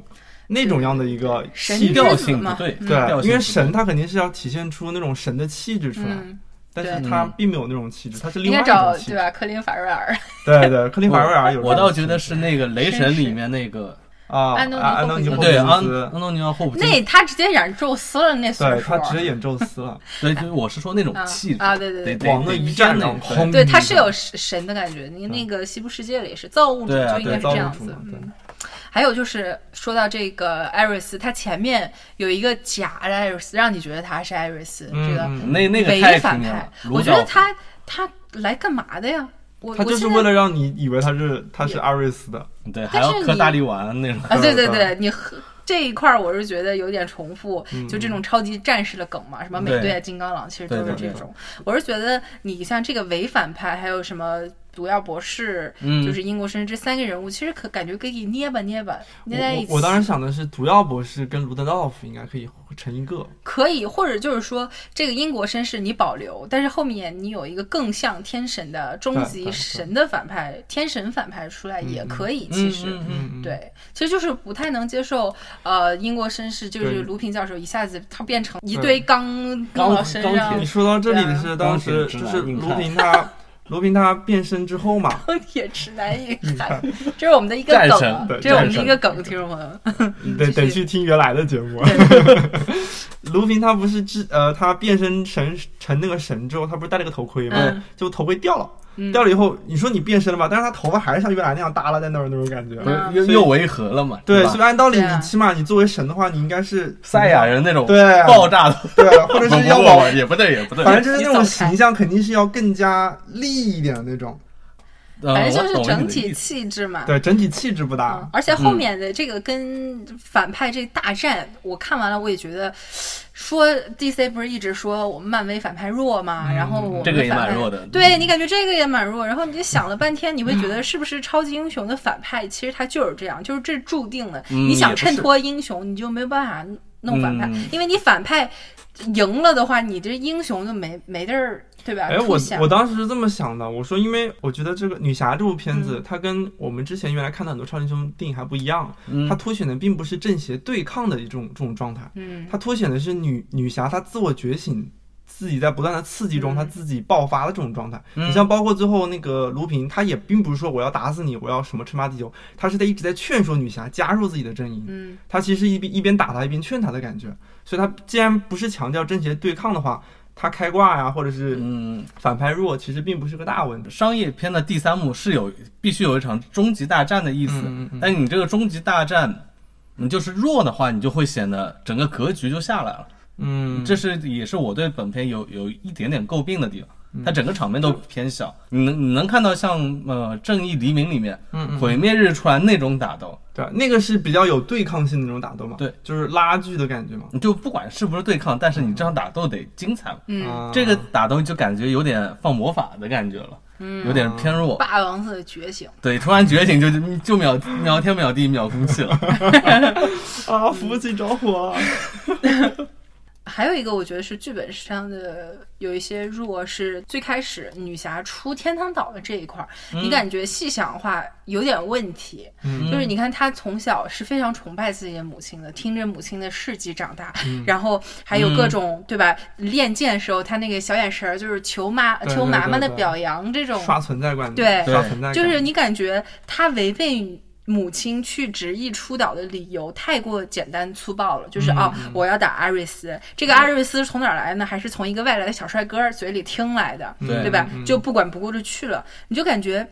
那种样的一个气调性嘛，对对，因为神他肯定是要体现出那种神的气质出来，但是他并没有那种气质，他是另外一种气质，对吧？科林法瑞尔，对 [LAUGHS] 对，科林法瑞尔有。我倒觉得是那个雷神里面那个啊，安东尼霍普对安安东尼霍普那他直接演宙斯了，那对他直接演宙斯了。[LAUGHS] 对，就是我是说那种气质啊，对对对，往那一站，那空，对，他是有神的感觉。你那个西部世界里也是造物主，就应该是这样子。还有就是说到这个艾瑞斯，他前面有一个假的艾瑞斯，让你觉得他是艾瑞斯，这个那那个伪反派。我觉得他他来干嘛的呀？他就是为了让你以为他是他是艾瑞斯的，对，还要喝大力丸那种啊，对对对，[LAUGHS] 你喝。这一块儿我是觉得有点重复，就这种超级战士的梗嘛，什么美队啊、金刚狼，其实都是这种。我是觉得你像这个伪反派，还有什么？毒药博士，就是英国绅士这三个人物，其实可感觉可以捏吧捏吧捏在一起。我当时想的是毒药博士跟卢德道夫应该可以成一个，可以，或者就是说这个英国绅士你保留，但是后面你有一个更像天神的终极神的反派，天神反派出来也可以。其实，嗯对，其实就是不太能接受，呃，英国绅士就是卢平教授一下子他变成一堆钢钢到身上。你说到这里的是当时就是卢平他。罗平他变身之后嘛，钢 [LAUGHS] 铁直男硬汉，这是我们的一个梗，这是我们的一个梗，听众朋友，得得去听原来的节目。卢平 [LAUGHS] 他不是之呃，他变身成成那个神之后，他不是戴了个头盔吗？就头盔掉了。掉了以后，你说你变身了吧？但是他头发还是像原来那样耷拉在那儿那种感觉，又又违和了嘛？对，所以按道理你起码你作为神的话，你应该是赛亚人那种对爆炸的，对，或者是要往也不对也不对，反正就是那种形象肯定是要更加立一点的那种。反正就是整体气质嘛，对，整体气质不大。而且后面的这个跟反派这大战，我看完了，我也觉得，说 DC 不是一直说我们漫威反派弱嘛，然后我们这个也蛮弱的。对你感觉这个也蛮弱，然后你就想了半天，你会觉得是不是超级英雄的反派其实他就是这样，就是这注定了，你想衬托英雄，你就没有办法弄反派，因为你反派赢了的话，你这英雄就没没地儿。对吧？哎，我我当时是这么想的，我说，因为我觉得这个女侠这部片子，它跟我们之前原来看的很多超级英雄电影还不一样，它凸显的并不是正邪对抗的一种这种状态，嗯，它凸显的是女女侠她自我觉醒，自己在不断的刺激中，她自己爆发的这种状态。你像包括最后那个卢平，他也并不是说我要打死你，我要什么称霸地球，他是在一直在劝说女侠加入自己的阵营，嗯，他其实一边一边打他一边劝他的感觉，所以他既然不是强调正邪对抗的话。他开挂呀，或者是嗯反派弱，其实并不是个大问题。商业片的第三幕是有必须有一场终极大战的意思，但你这个终极大战，你就是弱的话，你就会显得整个格局就下来了。嗯，这是也是我对本片有有一点点诟病的地方。它整个场面都偏小，你能你能看到像呃《正义黎明》里面，嗯，毁灭日出来那种打斗，对，那个是比较有对抗性的那种打斗嘛，对，就是拉锯的感觉嘛。就不管是不是对抗，但是你这样打斗得精彩嘛。嗯，这个打斗就感觉有点放魔法的感觉了，嗯，有点偏弱。霸王色觉醒，对，突然觉醒就就秒秒天秒地秒空气了，[LAUGHS] 啊，服务器着火。[LAUGHS] 还有一个，我觉得是剧本上的有一些弱，是最开始女侠出天堂岛的这一块儿，你感觉细想的话有点问题。就是你看她从小是非常崇拜自己的母亲的，听着母亲的事迹长大，然后还有各种对吧？练剑时候她那个小眼神儿，就是求妈求妈妈的表扬，这种刷存在感，对，刷存在感，就是你感觉她违背。母亲去执意出岛的理由太过简单粗暴了，就是啊，我要打阿瑞斯。这个阿瑞斯从哪儿来呢？还是从一个外来的小帅哥嘴里听来的，对吧？就不管不顾就去了。你就感觉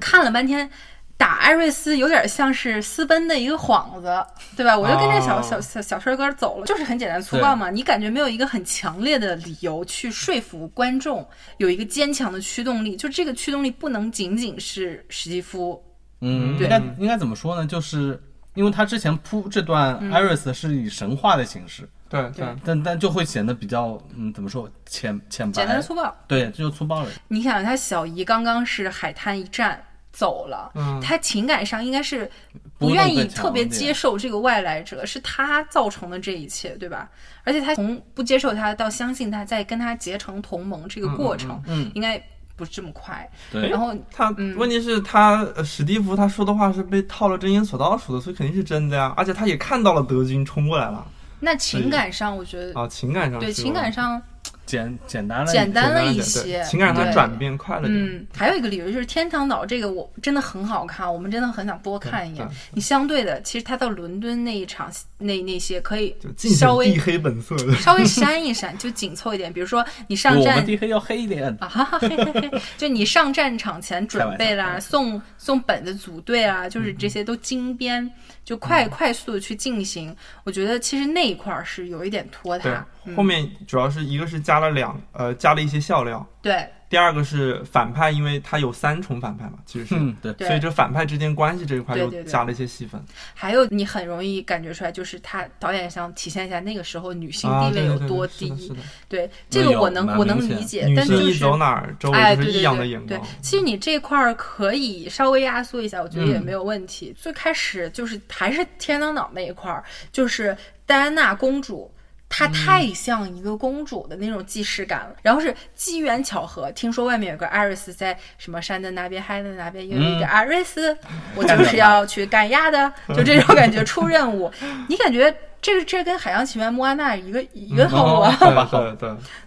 看了半天，打艾瑞斯有点像是私奔的一个幌子，对吧？我就跟这小小小小帅哥走了，就是很简单粗暴嘛。你感觉没有一个很强烈的理由去说服观众，有一个坚强的驱动力，就这个驱动力不能仅仅是史蒂夫。嗯，应该应该怎么说呢？就是因为他之前铺这段 Iris 是以神话的形式，对对，但但就会显得比较嗯，怎么说浅浅白，简单粗暴，对，这就粗暴了。你想，他小姨刚刚是海滩一站走了，嗯，他情感上应该是不愿意特别接受这个外来者，是他造成的这一切，对吧？而且他从不接受他到相信他，在跟他结成同盟这个过程，嗯，应该。不是这么快，对。然后他问题是，他史蒂夫他说的话是被套了真言索道说的，所以肯定是真的呀。而且他也看到了德军冲过来了。那情感上，我觉得啊，情感上对情感上，简简单了简单了一些情感让它转变快了点。嗯，还有一个理由就是天堂岛这个我真的很好看，我们真的很想多看一眼。你相对的，其实他到伦敦那一场那那些可以稍微地黑本色的。稍微 [LAUGHS] 删一删，就紧凑一点。比如说你上我战们地黑要黑一点。啊哈哈嘿嘿嘿，就你上战场前准备啦，送送本的组队啊，就是这些都精编，就快快速的去进行。我觉得其实那一块儿是有一点拖沓。，嗯后面主要是一个是加了两呃加了一些笑料，对第二个是反派，因为它有三重反派嘛，其实是。嗯，对，所以这反派之间关系这一块又对对对加了一些戏份，还有你很容易感觉出来，就是他导演想体现一下那个时候女性啊，地位有对对对多低。对这个我能我能理解，女但就是性一走哪儿，周哎，围就是异对对对对样的眼光。，其实你这块儿可以稍微压缩一下，我觉得也嗯没有问题。最开始就是还是天堂岛那一块儿，就是戴安娜公主。她嗯太像一个公主的那种既视感了，然后是机缘巧合，听说外面有个艾瑞斯在什么山的那边、海的那边有一个嗯艾瑞斯，我就是要去干鸭的，就这种感觉出任务，[LAUGHS] 你感觉这个这跟《海洋奇缘》莫安娜一个一个套路啊？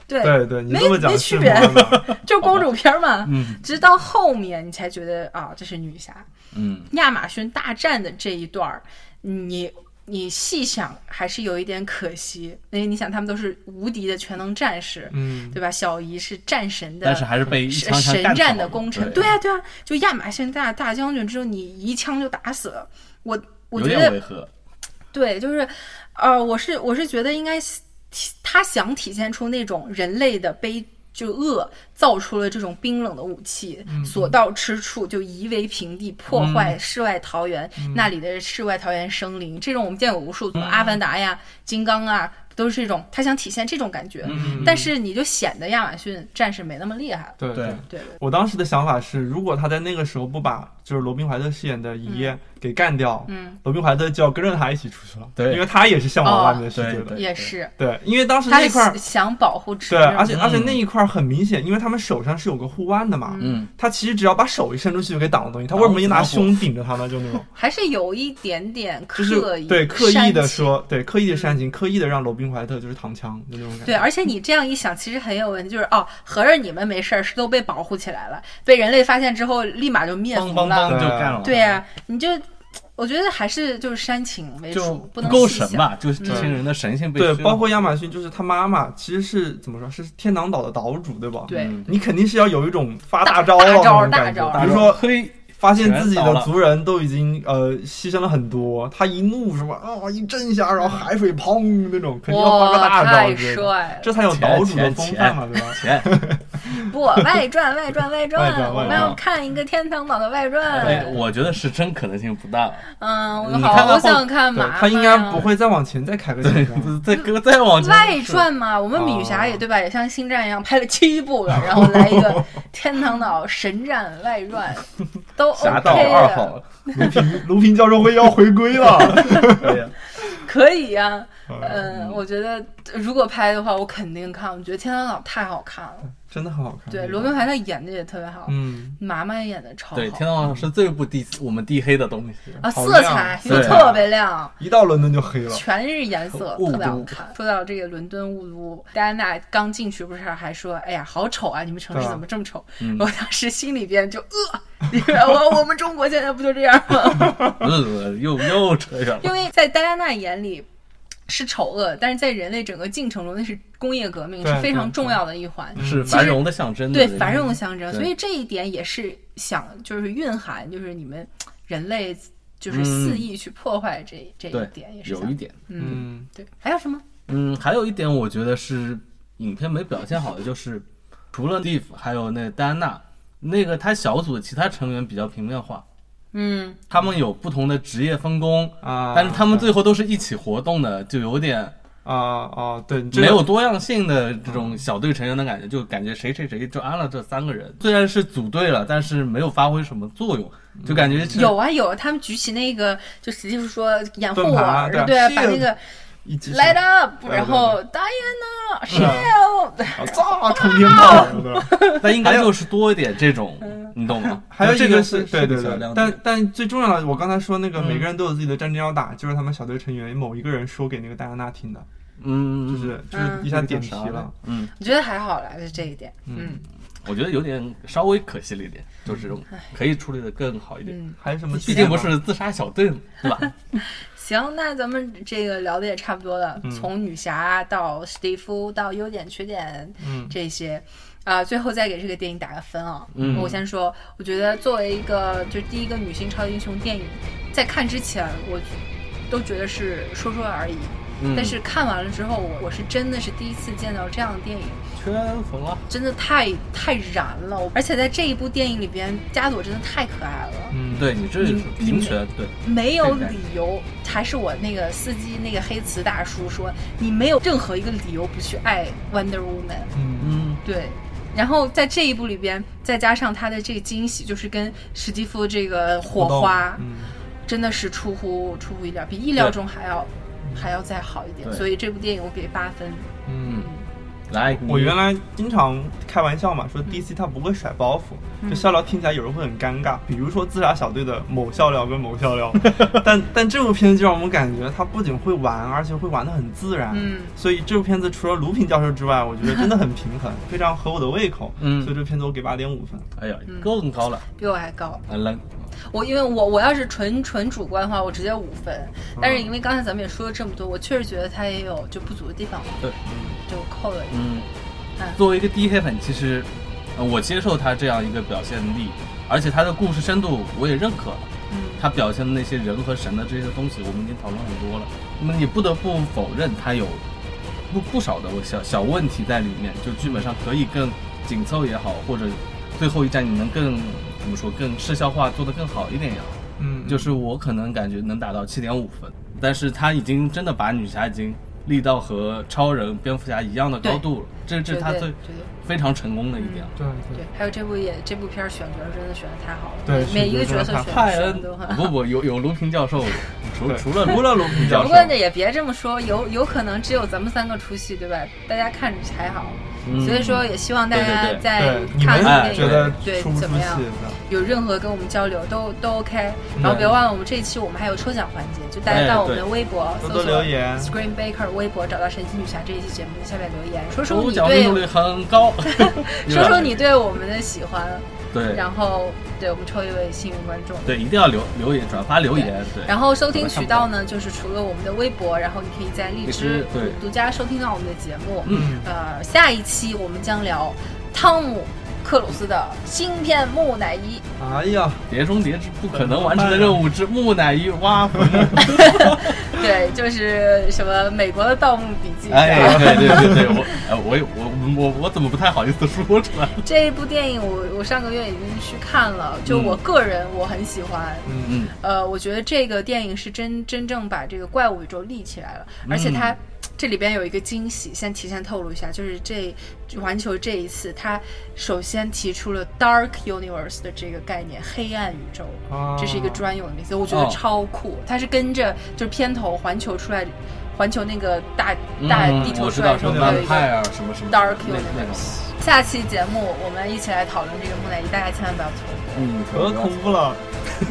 对对对 [LAUGHS] 没没区别 [LAUGHS] 就公主片儿嘛。嗯直到后面你才觉得啊，这是女侠。嗯，亚马逊大战的这一段儿，你你细想还是有一点可惜，因为你想他们都是无敌的全能战士，嗯，对吧？小姨是战神的，但是还是被一神枪枪神战的功臣，对对啊对啊，就亚马逊大大将军之后，你一枪就打死了我。我觉得。对，就是，呃，我是我是觉得应该他想体现出那种人类的悲。就恶造出了这种冰冷的武器，所到之处就夷为平地，破坏世外桃源、那里的世外桃源生灵。这种我们见过无数，阿凡达呀、金刚啊，都是这种，他想体现这种感觉。嗯但是你就显得亚马逊战士没那么厉害了。对对对对，我当时的想法是，如果他在那个时候不把就是罗宾怀特饰演的姨爷给干掉，嗯，罗宾怀特就要跟着他一起出去了，对因为他也是向往外面的世界的，也是，对，因为当时他那块儿。想保护直对，而且而且嗯那一块儿很明显，因为他们手上是有个护腕的嘛，嗯，他其实只要把手一伸出去就可以挡了东西，他为什么一拿胸顶着他呢？就那种，[LAUGHS] 还是有一点点刻意，对刻意的说，对刻意的煽情，刻意的让罗宾怀特就是躺枪，就那种感觉。对，而且你这样一想，其实很有问题，就是哦，合着你们没事儿，是都被保护起来了，被人类发现之后，立马就灭梆梆族了。梆就干了。对呀、你就我觉得还是就是煽情为就主，不能够。神吧？就是这些人的神性被对，包括亚马逊，就是他妈妈其实是怎么说？是天堂岛的岛主，对吧？对嗯你肯定是要有一种发大招了那种感觉，大招比如说嘿，发现自己的族人都已经呃牺牲了很多，他一怒什么啊一震一下，然后海水砰那种，肯定要发个，大招！这才有岛主的风范嘛，对吧？钱，[LAUGHS] 不，外传，外传，外外传，我们要看一个天堂岛的外哎传。我觉得是真可能性不大。嗯，我你好想看嘛他应该不会再往前再开个对再搁 [LAUGHS] 再往前外传嘛，我们米侠也对吧？也像星战一样拍了七部了，然后来一个 [LAUGHS] 天堂岛神战外传，都 OK 的，卢平卢平教授会要回归了。可以呀。嗯，我觉得如果拍的话，我肯定看。我觉得天堂岛太好看了，真的很好看。对，罗宾怀特演的也特别好，嗯，妈妈也演的超好。对，天堂岛是最不地我们地黑的东西。啊，色彩色彩又特别亮。一到伦敦就黑了。全是颜色，特别好看。说到这个伦敦雾都，戴安娜刚进去不是还说：“哎呀，好丑啊！你们城市怎么这么丑？”嗯我当时心里边就呃，我我们中国现在不就这样吗？[LAUGHS] 呃，又又扯远了。因为在戴安娜眼里是丑恶，但是在人类整个进程中，那是工业革命，是非常重要的一环。是繁荣的象征。对繁荣的象征，所以这一点也是想就是蕴含，就是你们人类就是肆意去破坏这、这一点，也是有一点。嗯，嗯，对。还有什么？嗯，还有一点我觉得是影片没表现好的，就是除了 Steve 还有那戴安娜，那个他小组的其他成员比较平面化，嗯，他们有不同的职业分工，啊，但是他们最后都是一起活动的，就有点啊啊，对，没有多样性的这种小队成员的感觉，就感觉谁谁谁就安了这三个人，虽然是组队了，但是没有发挥什么作用，就感觉有啊有，他们举起那个，就实际是说掩护我对对啊，是把那个一击 light up，然后 Diana shield，炸冲天炮，对 [LAUGHS] 但应该就是多一点这种，你懂吗？[LAUGHS] 还有一这个是是对对对。但但最重要的，我刚才说那个嗯每个人都有自己的战争要打，就是他们小队成员某一个人说给那个戴安娜听的，嗯，就是就是一下点题了。嗯，我觉得还好啦，就这一点。嗯，我觉得有点稍微可惜了一点，就是可以处理的更好一点。嗯。还有什么？毕竟不是自杀小队嘛，对吧？[LAUGHS] 行，那咱们这个聊的也差不多了，从女侠到史蒂夫到优点缺点嗯这些。啊、最后再给这个电影打个分啊！嗯我先说，我觉得作为一个就第一个女性超级英雄电影，在看之前我都觉得是说说而已，嗯但是看完了之后，我我是真的是第一次见到这样的电影，圈粉了。真的太太燃了！而且在这一部电影里边，加朵真的太可爱了。嗯，对你这是平权，对，没有理由，还是我那个司机那个黑瓷大叔说，你没有任何一个理由不去爱 Wonder Woman。嗯嗯，对，然后在这一部里边，再加上他的这个惊喜，就是跟史蒂夫这个火花，嗯真的是出乎出乎意料，比意料中还要还要再好一点。所以这部电影我给八分。嗯。来，我原来经常开玩笑嘛，说 DC 它不会甩包袱，就笑料听起来有人会很尴尬。比如说自杀小队的某笑料跟某笑料，[LAUGHS] 但但这部片子就让我们感觉它不仅会玩，而且会玩的很自然。嗯，所以这部片子除了卢平教授之外，我觉得真的很平衡，[LAUGHS] 非常合我的胃口。嗯所以这部片子我给八点五分。哎呀，更高了，比我还高。啊冷，我因为我我要是纯纯主观的话，我直接五分。但是因为刚才咱们也说了这么多，我确实觉得它也有就不足的地方，对，就扣了一。嗯嗯，作为一个低黑粉，其实呃我接受他这样一个表现力，而且他的故事深度我也认可了。嗯他表现的那些人和神的这些东西，我们已经讨论很多了。那么你不得不否认，他有不不少的小小问题在里面，就剧本上可以更紧凑也好，或者最后一站你能更怎么说更视效化做得更好一点也好。嗯，就是我可能感觉能达到七点五分，但是他已经真的把女侠已经立到和超人、蝙蝠侠一样的高度了，这这是他最非常成功的一点。对对对，还有这部也这部片儿选角真的选的太好了，对每一个角色选泰恩选的都很好。不不有有卢平教授，除除了除了卢平教授不过这也别这么说，有有可能只有咱们三个出戏，对吧？大家看着还好，嗯所以说也希望大家在看完电影对怎么样，有任何跟我们交流都都 OK。然后别忘了，我们这一期我们还有抽奖环节，就大家哎到我们的微博搜索留言。Screen Baker 微博找到神奇女侠这一期节目的下面留言，说说你对很高，[LAUGHS] 说说你对我们的喜欢，对。然后对我们抽一位幸运观众。对一定要留留言转发留言，对，然后收听渠道呢，就是除了我们的微博，然后你可以在荔荔枝独家收听到我们的节目。嗯。呃，下一期我们将聊汤姆克鲁斯的新片木乃伊。哎呀，碟中谍之不可能完成的任务之 [LAUGHS] 木乃伊挖坟。[LAUGHS] 对，就是什么美国的《盗墓笔记》哎，对对对对，我呃我我我我怎么不太好意思说出来？这一部电影我我上个月已经去看了，就我个人我很喜欢。嗯嗯，呃，我觉得这个电影是真真正把这个怪物宇宙立起来了，而且它、这里边有一个惊喜，先提前透露一下，就是这环球这一次，它首先提出了 Dark Universe 的这个概念，黑暗宇宙，啊这是一个专有的名词，我觉得哦超酷。它是跟着就是片头环球出来，环球那个大大嗯地图我知道出来的时候，什么会有一个派啊什么什么 Dark，Universe。下期节目我们一起来讨论这个木乃伊，大家千万不要错过。嗯，可恐怖了。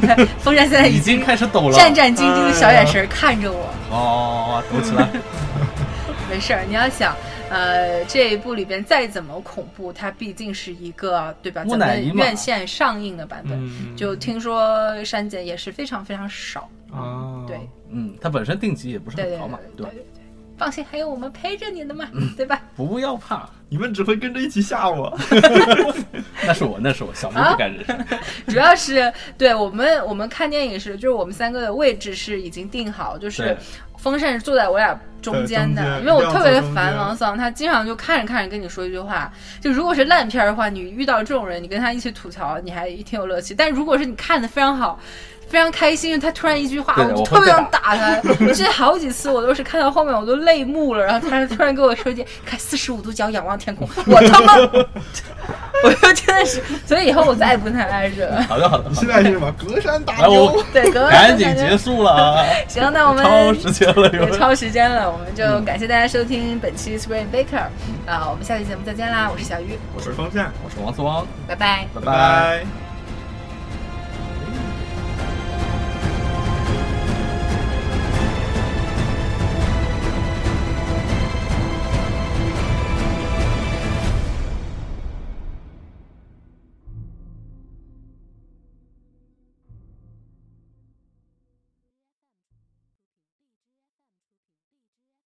[LAUGHS] 风扇现在已经经开始抖了，战战兢兢的小眼神看着我。哦，抖起来，没事儿，你要想，呃，这一部里边再怎么恐怖，它毕竟是一个对吧？咱们院线上映的版本，嗯就听说删减也是非常非常少。啊，对，嗯，它本身定级也不是很高嘛，吧对对？对对，放心，还有我们陪着你的嘛，嗯对吧？不要怕，你们只会跟着一起吓我。[LAUGHS] 那是我，那是我，小明不敢惹。[LAUGHS] 主要是对我们，我们看电影是，就是我们三个的位置是已经定好，就是风扇是坐在我俩中间的，间因为我特别一定要坐中间烦王桑，他经常就看着看着跟你说一句话，就如果是烂片儿的话，你遇到这种人，你跟他一起吐槽，你还挺有乐趣，但如果是你看的非常好。非常开心，他突然一句话，我就特别想打他。我之前好几次，我都是看到后面我都泪目了，然后他 [LAUGHS] 突然跟我说一句：“看四十五度角仰望天空。[LAUGHS] ”我他妈，[LAUGHS] 我就真的是，所以以后我再也不跟他挨着了。好的好的，好现的在是什么？隔山打来牛我。对，隔，赶紧结束了啊，行，那我们超时间了超时间了，我们就感谢大家收听本期 Spring Baker，啊、我们下期节目再见啦！我是小鱼，我是风扇，我是王思汪，拜拜。拜拜拜。